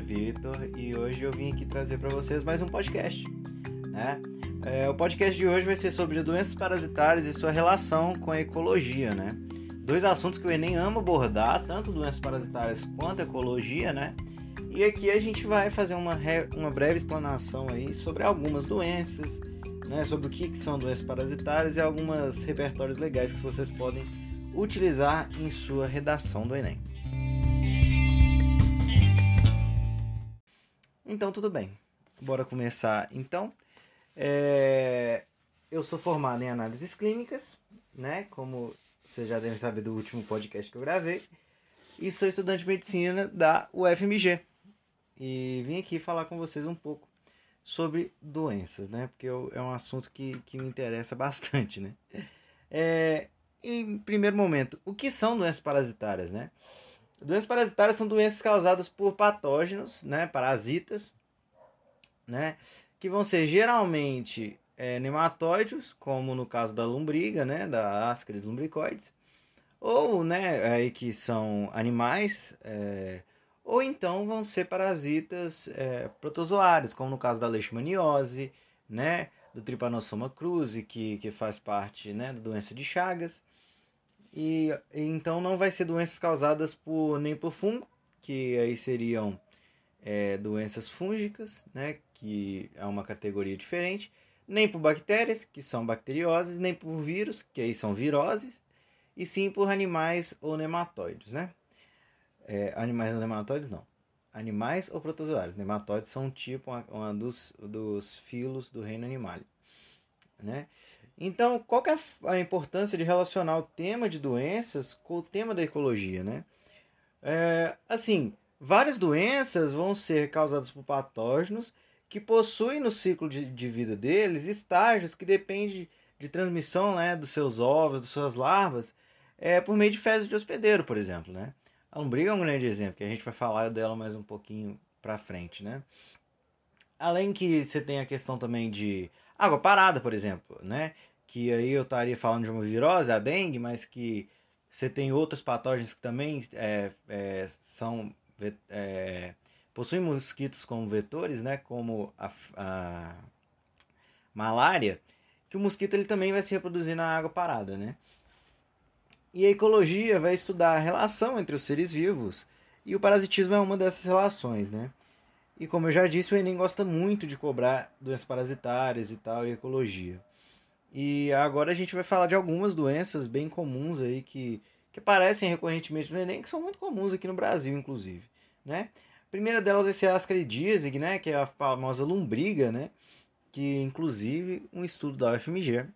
Vitor e hoje eu vim aqui trazer para vocês mais um podcast. Né? É, o podcast de hoje vai ser sobre doenças parasitárias e sua relação com a ecologia, né? Dois assuntos que o Enem ama abordar, tanto doenças parasitárias quanto ecologia, né? E aqui a gente vai fazer uma, uma breve explanação aí sobre algumas doenças, né? Sobre o que, que são doenças parasitárias e algumas repertórios legais que vocês podem utilizar em sua redação do Enem. Então, tudo bem. Bora começar então. É... Eu sou formado em análises clínicas, né? Como vocês já devem saber do último podcast que eu gravei. E sou estudante de medicina da UFMG. E vim aqui falar com vocês um pouco sobre doenças, né? Porque eu, é um assunto que, que me interessa bastante, né? É, em primeiro momento, o que são doenças parasitárias, né? Doenças parasitárias são doenças causadas por patógenos, né, parasitas, né, que vão ser geralmente é, nematóides, como no caso da lombriga, né, da Ascaris lumbricoides, ou, né, aí que são animais, é, ou então vão ser parasitas é, protozoários, como no caso da leishmaniose, né, do Trypanosoma cruzi, que, que faz parte, né, da doença de Chagas, e, então não vai ser doenças causadas por nem por fungo, que aí seriam é, doenças fúngicas, né, que é uma categoria diferente, nem por bactérias, que são bacterioses, nem por vírus, que aí são viroses, e sim por animais ou nematóides, né? É, animais ou nematóides não. Animais ou protozoários. Nematóides são um tipo, uma, uma dos, dos filos do reino animal, né? Então, qual que é a importância de relacionar o tema de doenças com o tema da ecologia, né? É, assim, várias doenças vão ser causadas por patógenos que possuem no ciclo de, de vida deles estágios que dependem de transmissão né, dos seus ovos, das suas larvas, é, por meio de fezes de hospedeiro, por exemplo, né? A lombriga é um grande exemplo, que a gente vai falar dela mais um pouquinho para frente, né? Além que você tem a questão também de água parada, por exemplo, né? Que aí eu estaria falando de uma virose, a dengue, mas que você tem outros patógenos que também é, é, são é, possuem mosquitos como vetores, né, como a, a malária, que o mosquito ele também vai se reproduzir na água parada, né? E a ecologia vai estudar a relação entre os seres vivos e o parasitismo é uma dessas relações, né? E como eu já disse, o Enem gosta muito de cobrar doenças parasitárias e tal, e ecologia. E agora a gente vai falar de algumas doenças bem comuns aí que, que aparecem recorrentemente no Enem, que são muito comuns aqui no Brasil, inclusive, né? A primeira delas ser a Ascaridiase, né, que é a famosa lombriga, né? Que inclusive um estudo da UFMG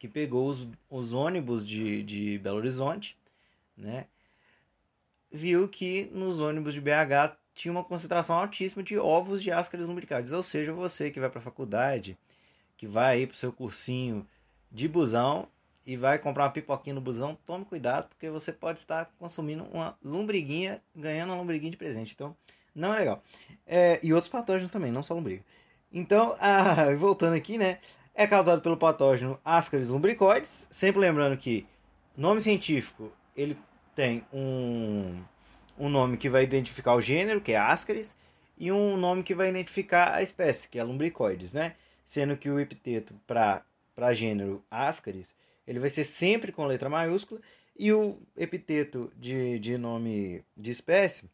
que pegou os, os ônibus de, de Belo Horizonte, né? Viu que nos ônibus de BH tinha uma concentração altíssima de ovos de Ascaris lumbricoides, ou seja, você que vai para a faculdade que vai aí pro seu cursinho de busão e vai comprar uma pipoquinha no busão, tome cuidado, porque você pode estar consumindo uma lombriguinha, ganhando uma lombriguinha de presente. Então, não é legal. É, e outros patógenos também, não só lombriga. Então, ah, voltando aqui, né? É causado pelo patógeno Ascaris lumbricoides. Sempre lembrando que nome científico ele tem um, um nome que vai identificar o gênero, que é Ascaris, e um nome que vai identificar a espécie, que é lumbricoides, né? Sendo que o epiteto para gênero Ascaris, ele vai ser sempre com letra maiúscula, e o epiteto de, de nome de espécie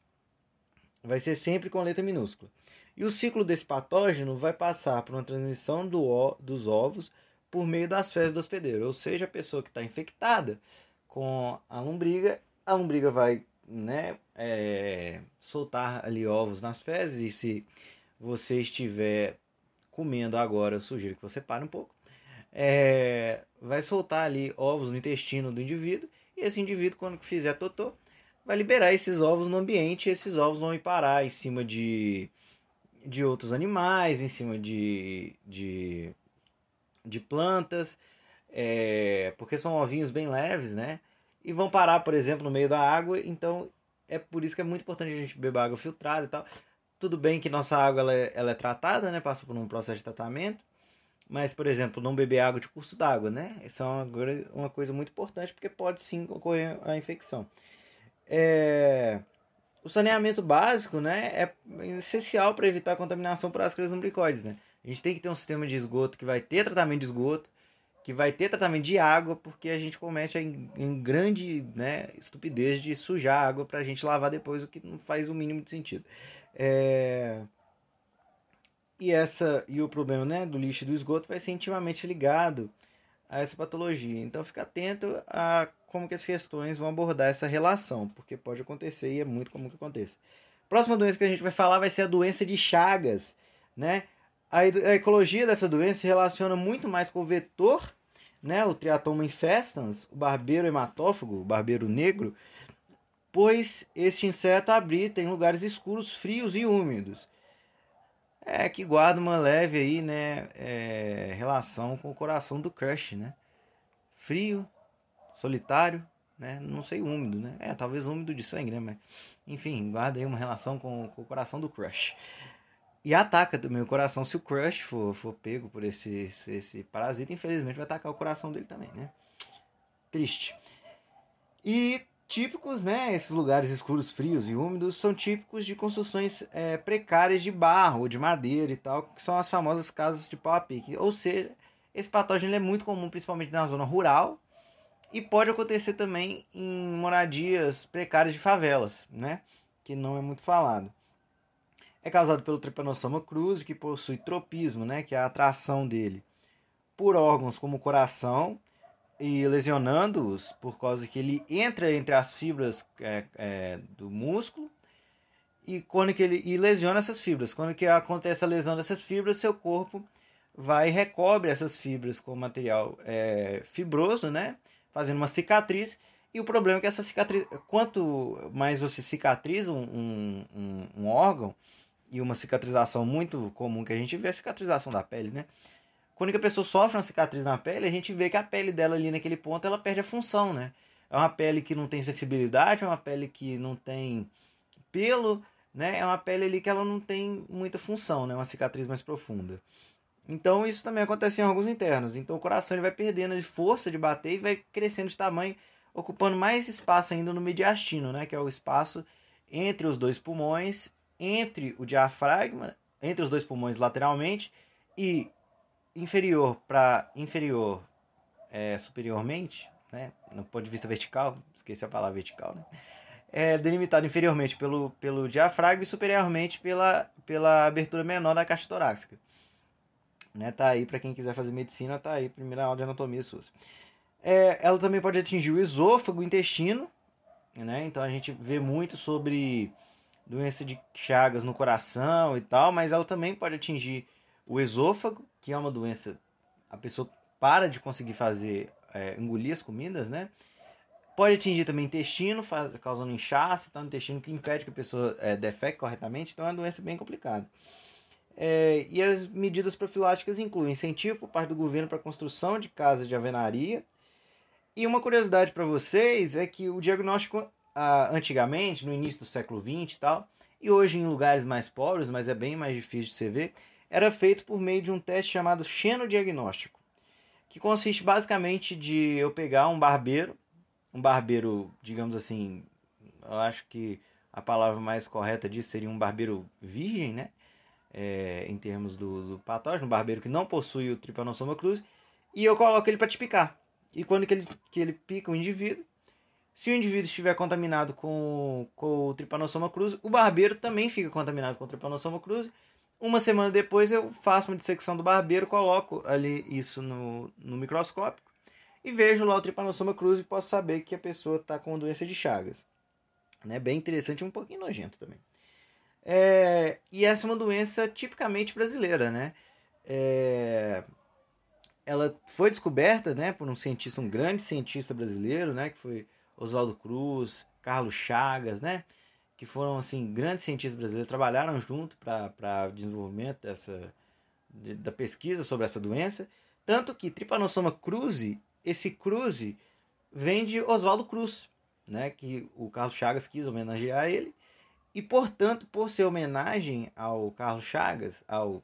vai ser sempre com letra minúscula. E o ciclo desse patógeno vai passar por uma transmissão do, dos ovos por meio das fezes do hospedeiro, ou seja, a pessoa que está infectada com a lombriga, a lombriga vai né, é, soltar ali ovos nas fezes, e se você estiver comendo agora, eu sugiro que você pare um pouco. É, vai soltar ali ovos no intestino do indivíduo e esse indivíduo, quando fizer totô, vai liberar esses ovos no ambiente e esses ovos vão ir parar em cima de, de outros animais, em cima de, de, de plantas, é, porque são ovinhos bem leves, né? E vão parar, por exemplo, no meio da água, então é por isso que é muito importante a gente beber água filtrada e tal. Tudo bem que nossa água ela é, ela é tratada, né? Passa por um processo de tratamento. Mas, por exemplo, não beber água de curso d'água, né? Isso é uma, uma coisa muito importante porque pode sim ocorrer a infecção. É... o saneamento básico né, é essencial para evitar a contaminação por ascaris umbilicoides. Né? A gente tem que ter um sistema de esgoto que vai ter tratamento de esgoto, que vai ter tratamento de água, porque a gente comete em, em grande né, estupidez de sujar a água para a gente lavar depois, o que não faz o mínimo de sentido. É... E, essa, e o problema né, do lixo e do esgoto vai ser intimamente ligado a essa patologia. Então fica atento a como que as questões vão abordar essa relação, porque pode acontecer e é muito comum que aconteça. Próxima doença que a gente vai falar vai ser a doença de Chagas, né? A, a ecologia dessa doença se relaciona muito mais com o vetor né, o Triatoma infestans, o barbeiro hematófago, o barbeiro negro, pois este inseto habita em lugares escuros, frios e úmidos. É que guarda uma leve aí, né, é, relação com o coração do crush, né? Frio, solitário, né? Não sei úmido, né? É, talvez úmido de sangue, né? Mas, enfim, guarda aí uma relação com, com o coração do crush. E ataca também o coração se o crush for, for pego por esse, esse, esse parasita. Infelizmente vai atacar o coração dele também, né? Triste. E típicos, né? Esses lugares escuros, frios e úmidos são típicos de construções é, precárias de barro ou de madeira e tal, que são as famosas casas de pau a pique. Ou seja, esse patógeno é muito comum, principalmente na zona rural, e pode acontecer também em moradias precárias de favelas, né? Que não é muito falado é causado pelo Trypanosoma cruzi, que possui tropismo, né, que é a atração dele por órgãos como o coração e lesionando-os por causa que ele entra entre as fibras é, é, do músculo e quando que ele e lesiona essas fibras. Quando que acontece a lesão dessas fibras, seu corpo vai e recobre essas fibras com material é, fibroso, né, fazendo uma cicatriz. E o problema é que essa cicatriz, quanto mais você cicatriza um, um, um órgão, e uma cicatrização muito comum que a gente vê é a cicatrização da pele, né? Quando a pessoa sofre uma cicatriz na pele, a gente vê que a pele dela ali naquele ponto ela perde a função, né? É uma pele que não tem sensibilidade, é uma pele que não tem pelo, né? É uma pele ali que ela não tem muita função, né? Uma cicatriz mais profunda. Então isso também acontece em órgãos internos. Então o coração ele vai perdendo de força de bater e vai crescendo de tamanho, ocupando mais espaço ainda no mediastino, né? Que é o espaço entre os dois pulmões entre o diafragma, entre os dois pulmões lateralmente e inferior para inferior é, superiormente, né, no ponto de vista vertical, esqueci a palavra vertical, né, é delimitado inferiormente pelo, pelo diafragma e superiormente pela, pela abertura menor da caixa torácica. Né, tá aí para quem quiser fazer medicina, tá aí, primeira aula de anatomia SUS. É, ela também pode atingir o esôfago, o intestino, né? Então a gente vê muito sobre doença de chagas no coração e tal, mas ela também pode atingir o esôfago, que é uma doença, a pessoa para de conseguir fazer, é, engolir as comidas, né? Pode atingir também intestino, faz, causando inchaço, tá? no intestino que impede que a pessoa é, defeque corretamente, então é uma doença bem complicada. É, e as medidas profiláticas incluem incentivo por parte do governo para a construção de casas de alvenaria. E uma curiosidade para vocês é que o diagnóstico ah, antigamente, no início do século XX e tal, e hoje em lugares mais pobres, mas é bem mais difícil de você ver, era feito por meio de um teste chamado xenodiagnóstico, que consiste basicamente de eu pegar um barbeiro, um barbeiro, digamos assim, eu acho que a palavra mais correta disso seria um barbeiro virgem, né? É, em termos do, do patógeno, um barbeiro que não possui o Trypanosoma cruzi, e eu coloco ele para te picar. E quando que ele, que ele pica o indivíduo, se o indivíduo estiver contaminado com, com o Trypanosoma cruzi, o barbeiro também fica contaminado com o Trypanosoma cruzi. Uma semana depois eu faço uma dissecção do barbeiro, coloco ali isso no, no microscópio e vejo lá o Trypanosoma cruzi e posso saber que a pessoa está com doença de Chagas. Né? Bem interessante um pouquinho nojento também. É, e essa é uma doença tipicamente brasileira, né? É, ela foi descoberta, né, por um cientista, um grande cientista brasileiro, né, que foi Oswaldo Cruz, Carlos Chagas, né? Que foram assim grandes cientistas brasileiros, trabalharam junto para desenvolvimento dessa de, da pesquisa sobre essa doença, tanto que Trypanosoma cruzi, esse cruzi vem de Oswaldo Cruz, né? Que o Carlos Chagas quis homenagear ele e portanto, por ser homenagem ao Carlos Chagas, ao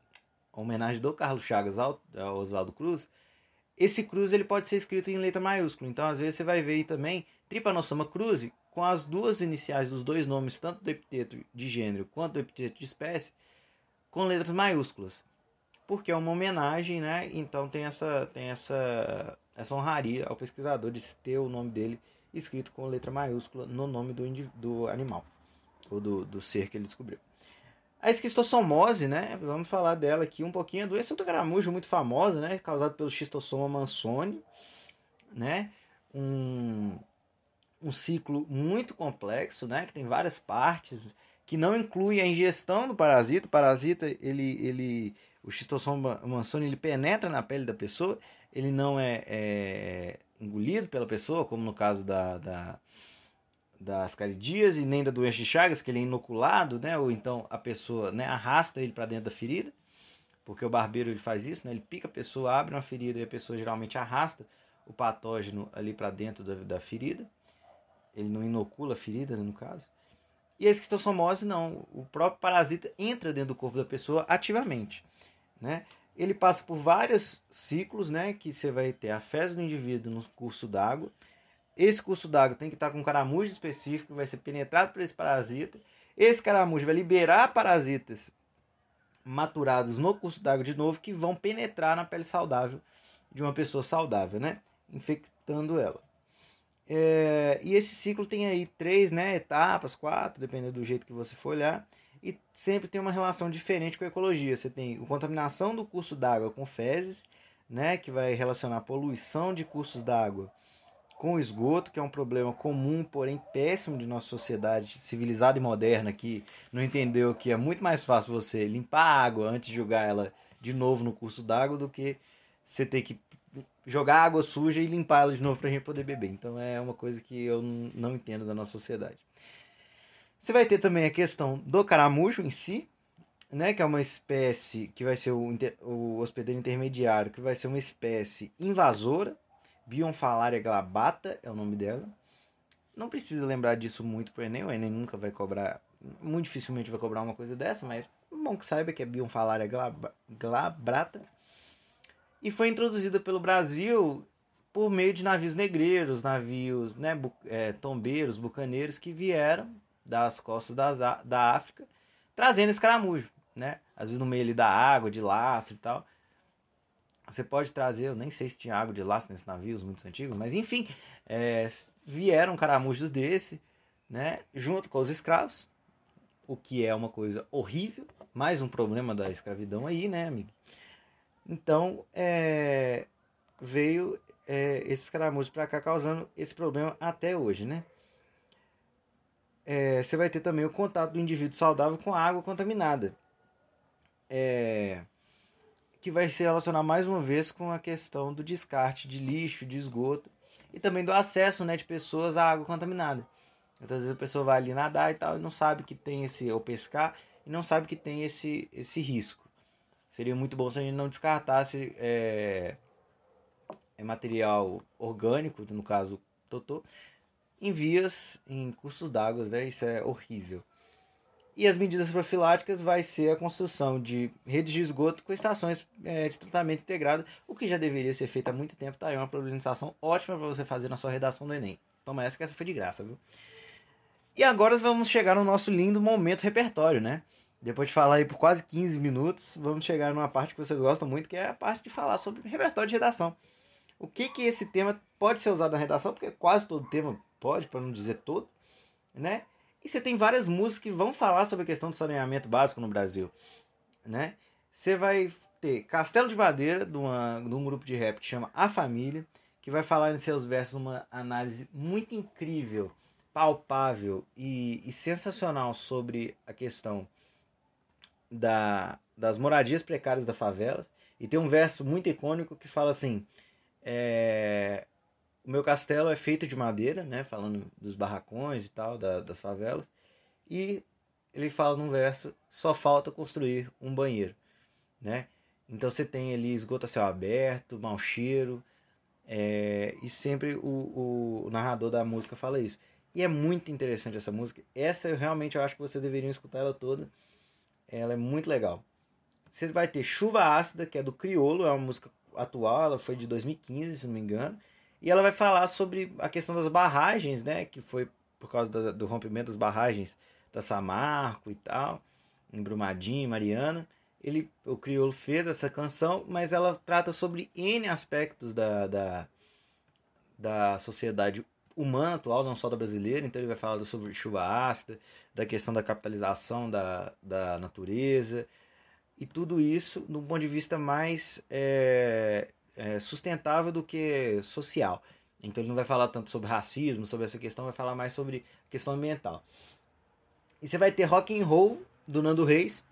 homenagem do Carlos Chagas ao, ao Oswaldo Cruz, esse cruz ele pode ser escrito em letra maiúscula. Então, às vezes você vai ver aí também Trypanosoma cruzi, com as duas iniciais dos dois nomes, tanto do epiteto de gênero quanto do epiteto de espécie, com letras maiúsculas. Porque é uma homenagem, né? Então tem essa, tem essa, essa honraria ao pesquisador de ter o nome dele escrito com letra maiúscula no nome do, do animal, ou do, do ser que ele descobriu. A esquistossomose, né? Vamos falar dela aqui um pouquinho. A doença do caramujo muito famosa, né? Causada pelo xistossoma mansoni, né? Um, um ciclo muito complexo, né? Que tem várias partes, que não inclui a ingestão do parasita. O parasita, ele, ele, o xistossoma mansoni, ele penetra na pele da pessoa. Ele não é, é engolido pela pessoa, como no caso da, da das caridíase, nem da doença de Chagas, que ele é inoculado, né? Ou então a pessoa né, arrasta ele para dentro da ferida, porque o barbeiro ele faz isso, né? Ele pica a pessoa, abre uma ferida e a pessoa geralmente arrasta o patógeno ali para dentro da, da ferida. Ele não inocula a ferida, né, no caso. E a esquistossomose não, o próprio parasita entra dentro do corpo da pessoa ativamente, né? Ele passa por vários ciclos, né? Que você vai ter a fezes do indivíduo no curso d'água, esse curso d'água tem que estar com um caramujo específico, vai ser penetrado por esse parasita. Esse caramujo vai liberar parasitas maturados no curso d'água de novo, que vão penetrar na pele saudável de uma pessoa saudável, né? Infectando ela. É, e esse ciclo tem aí três né, etapas, quatro, dependendo do jeito que você for olhar. E sempre tem uma relação diferente com a ecologia. Você tem a contaminação do curso d'água com fezes, né, que vai relacionar a poluição de cursos d'água com esgoto, que é um problema comum, porém péssimo de nossa sociedade civilizada e moderna, que não entendeu que é muito mais fácil você limpar a água antes de jogar ela de novo no curso d'água do que você ter que jogar água suja e limpar ela de novo para a gente poder beber. Então é uma coisa que eu não entendo da nossa sociedade. Você vai ter também a questão do caramujo em si, né, que é uma espécie que vai ser o, o hospedeiro intermediário, que vai ser uma espécie invasora, Bionfalaria glabata é o nome dela. Não precisa lembrar disso muito pro Enem, o Enem nunca vai cobrar, muito dificilmente vai cobrar uma coisa dessa, mas bom que saiba que é Bionfalaria glabrata. E foi introduzida pelo Brasil por meio de navios negreiros, navios né, bu é, tombeiros, bucaneiros que vieram das costas das, da África trazendo escaramujo, né? Às vezes no meio ali da água, de lastro e tal. Você pode trazer, eu nem sei se tinha água de lastro nesses navios muito antigos, mas enfim, é, vieram caramujos desse, né, junto com os escravos, o que é uma coisa horrível, mais um problema da escravidão aí, né, amigo? Então, é, veio é, esses caramujos para cá causando esse problema até hoje, né? É, você vai ter também o contato do indivíduo saudável com a água contaminada. É, que vai se relacionar mais uma vez com a questão do descarte de lixo, de esgoto e também do acesso né, de pessoas à água contaminada. Às vezes a pessoa vai ali nadar e tal e não sabe que tem esse, ou pescar, e não sabe que tem esse, esse risco. Seria muito bom se a gente não descartasse é, é material orgânico, no caso Totô, em vias, em cursos d'água, né? Isso é horrível. E as medidas profiláticas vai ser a construção de redes de esgoto com estações é, de tratamento integrado, o que já deveria ser feito há muito tempo. Tá aí uma problematização ótima para você fazer na sua redação do Enem. Toma essa que essa foi de graça, viu? E agora vamos chegar no nosso lindo momento repertório, né? Depois de falar aí por quase 15 minutos, vamos chegar numa parte que vocês gostam muito, que é a parte de falar sobre repertório de redação. O que que esse tema pode ser usado na redação, porque quase todo tema pode, para não dizer todo, né? E você tem várias músicas que vão falar sobre a questão do saneamento básico no Brasil, né? Você vai ter Castelo de Madeira, de, uma, de um grupo de rap que chama A Família, que vai falar em seus versos uma análise muito incrível, palpável e, e sensacional sobre a questão da, das moradias precárias da favelas. E tem um verso muito icônico que fala assim: é, o meu castelo é feito de madeira, né? Falando dos barracões e tal, da, das favelas. E ele fala num verso: só falta construir um banheiro, né? Então você tem ali esgoto a céu aberto, mau cheiro, é, e sempre o, o, narrador da música fala isso. E é muito interessante essa música. Essa eu realmente eu acho que vocês deveriam escutar ela toda. Ela é muito legal. Você vai ter Chuva Ácida, que é do Criolo, é uma música atual, ela foi de 2015, se não me engano. E ela vai falar sobre a questão das barragens, né? Que foi por causa do, do rompimento das barragens da Samarco e tal, em Brumadinho, Mariana. Ele, o Criolo fez essa canção, mas ela trata sobre N aspectos da, da, da sociedade humana atual, não só da brasileira. Então ele vai falar sobre chuva ácida, da questão da capitalização da, da natureza, e tudo isso de ponto de vista mais é, é, sustentável do que social. Então ele não vai falar tanto sobre racismo, sobre essa questão, vai falar mais sobre questão ambiental. E você vai ter Rock and Roll do Nando Reis,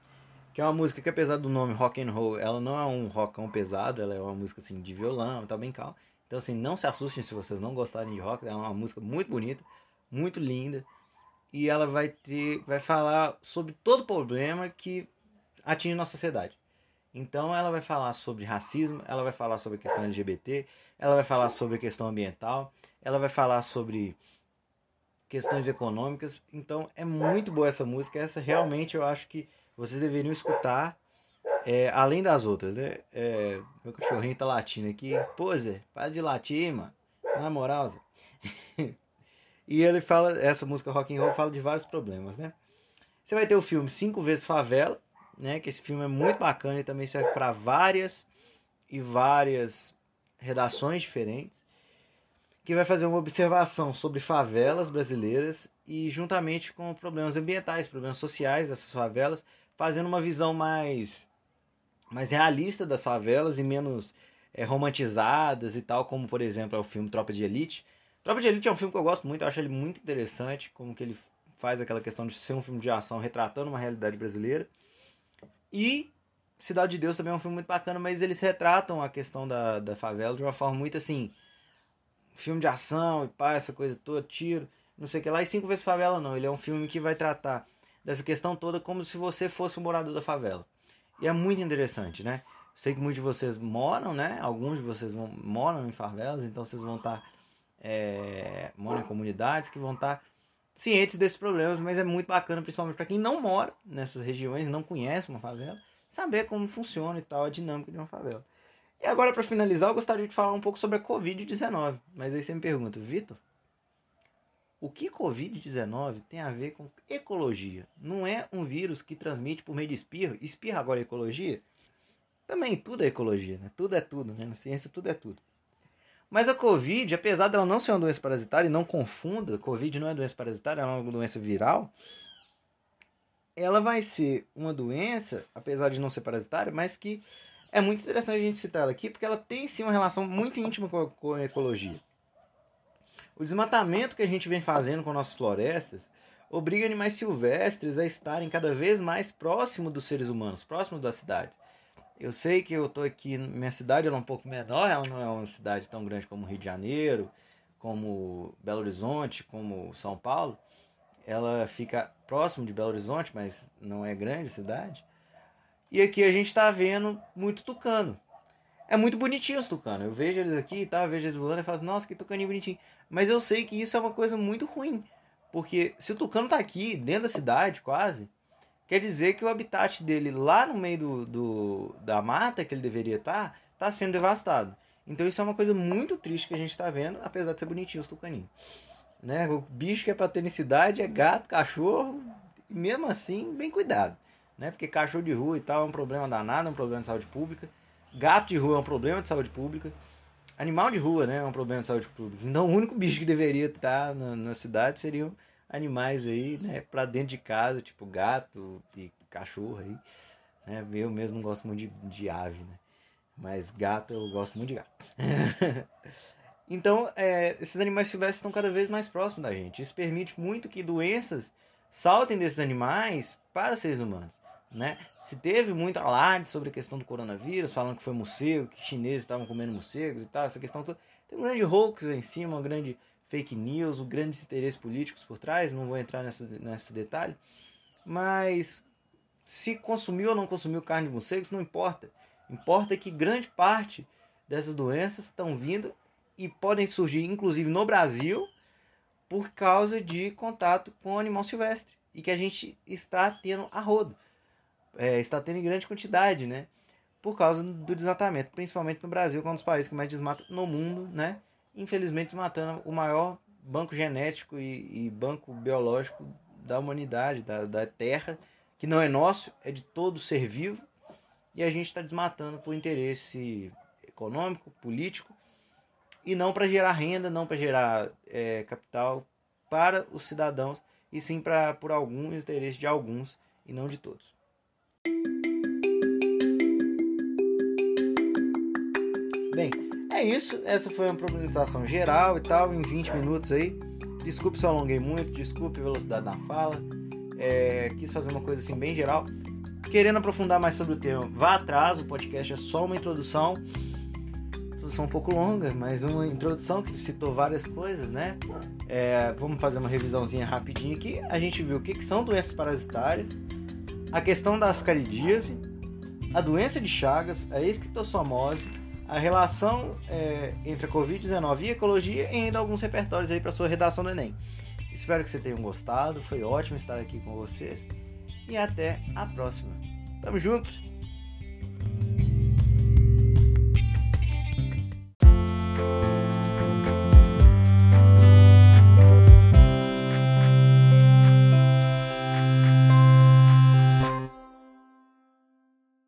que é uma música que apesar do nome Rock and Roll, ela não é um rockão pesado, ela é uma música assim de violão, tá bem calma. Então assim, não se assustem se vocês não gostarem de rock, é uma música muito bonita, muito linda. E ela vai ter vai falar sobre todo problema que atinge nossa sociedade. Então ela vai falar sobre racismo, ela vai falar sobre a questão LGBT, ela vai falar sobre a questão ambiental, ela vai falar sobre questões econômicas. Então é muito boa essa música. Essa realmente eu acho que vocês deveriam escutar, é, além das outras, né? É, meu cachorrinho tá latindo aqui. Pô, Zé, para de latir, mano. Na moral, Zé. e ele fala, essa música rock and roll fala de vários problemas, né? Você vai ter o filme Cinco Vezes Favela, né? Que esse filme é muito bacana e também serve para várias e várias redações diferentes, que vai fazer uma observação sobre favelas brasileiras e juntamente com problemas ambientais, problemas sociais dessas favelas, fazendo uma visão mais mais realista das favelas e menos é, romantizadas e tal, como por exemplo é o filme Tropa de Elite. Tropa de Elite é um filme que eu gosto muito, eu acho ele muito interessante, como que ele faz aquela questão de ser um filme de ação retratando uma realidade brasileira. E Cidade de Deus também é um filme muito bacana, mas eles retratam a questão da, da favela de uma forma muito assim. Filme de ação e pá, essa coisa toda, tiro, não sei o que lá. E Cinco Vezes Favela não. Ele é um filme que vai tratar dessa questão toda como se você fosse um morador da favela. E é muito interessante, né? Sei que muitos de vocês moram, né? Alguns de vocês vão, moram em favelas, então vocês vão estar. Tá, é, moram em comunidades que vão estar tá cientes desses problemas, mas é muito bacana, principalmente para quem não mora nessas regiões, não conhece uma favela, saber como funciona e tal a dinâmica de uma favela. E agora, para finalizar, eu gostaria de falar um pouco sobre a Covid-19. Mas aí você me pergunta, Vitor, o que Covid-19 tem a ver com ecologia? Não é um vírus que transmite por meio de espirro? Espirra agora é ecologia? Também tudo é ecologia, né? Tudo é tudo, né? Na ciência tudo é tudo. Mas a Covid, apesar dela não ser uma doença parasitária, e não confunda, Covid não é doença parasitária, é uma doença viral, ela vai ser uma doença, apesar de não ser parasitária, mas que é muito interessante a gente citar ela aqui, porque ela tem sim uma relação muito íntima com a, com a ecologia. O desmatamento que a gente vem fazendo com nossas florestas obriga animais silvestres a estarem cada vez mais próximos dos seres humanos, próximos das cidades. Eu sei que eu tô aqui, minha cidade é um pouco menor, ela não é uma cidade tão grande como Rio de Janeiro, como Belo Horizonte, como São Paulo. Ela fica próximo de Belo Horizonte, mas não é grande cidade. E aqui a gente está vendo muito tucano. É muito bonitinho os tucanos. Eu vejo eles aqui tá, vejo eles voando e falo, nossa, que tucaninho bonitinho. Mas eu sei que isso é uma coisa muito ruim. Porque se o tucano tá aqui, dentro da cidade, quase, Quer dizer que o habitat dele lá no meio do, do da mata que ele deveria estar, tá, está sendo devastado. Então isso é uma coisa muito triste que a gente está vendo, apesar de ser bonitinho os tucaninhos. Né? O bicho que é para ter cidade é gato, cachorro, e mesmo assim, bem cuidado. Né? Porque cachorro de rua e tal é um problema danado, é um problema de saúde pública. Gato de rua é um problema de saúde pública. Animal de rua né, é um problema de saúde pública. Então o único bicho que deveria estar na, na cidade seriam animais aí, né, para dentro de casa, tipo gato e cachorro aí. Né? Eu mesmo não gosto muito de, de ave, né? Mas gato eu gosto muito de gato. então, é, esses animais silvestres estão cada vez mais próximos da gente. Isso permite muito que doenças saltem desses animais para seres humanos. Né? Se teve muito alarde sobre a questão do coronavírus, falando que foi morcego, que chineses estavam comendo morcegos e tal, essa questão toda. Tem um grande hoax em cima, um grande fake news, grandes interesses políticos por trás, não vou entrar nessa, nesse detalhe. Mas se consumiu ou não consumiu carne de morcegos, não importa. Importa que grande parte dessas doenças estão vindo e podem surgir, inclusive no Brasil, por causa de contato com animal silvestre. E que a gente está tendo a rodo. É, está tendo em grande quantidade, né? Por causa do desmatamento, principalmente no Brasil, que é um dos países que mais desmata no mundo, né? infelizmente matando o maior banco genético e, e banco biológico da humanidade, da, da Terra, que não é nosso, é de todo ser vivo, e a gente está desmatando por interesse econômico, político, e não para gerar renda, não para gerar é, capital para os cidadãos, e sim para por algum interesse de alguns e não de todos. Bem, é isso. Essa foi uma problematização geral e tal, em 20 minutos aí. Desculpe se eu alonguei muito, desculpe a velocidade na fala. É, quis fazer uma coisa assim bem geral. Querendo aprofundar mais sobre o tema, vá atrás, o podcast é só uma introdução. Introdução um pouco longa, mas uma introdução que citou várias coisas, né? É, vamos fazer uma revisãozinha rapidinho aqui. A gente viu o que, que são doenças parasitárias, a questão da ascaridíase, a doença de Chagas, a esquistossomose, a relação é, entre a Covid-19 e ecologia e ainda alguns repertórios aí para sua redação do Enem. Espero que vocês tenham gostado, foi ótimo estar aqui com vocês e até a próxima. Tamo juntos!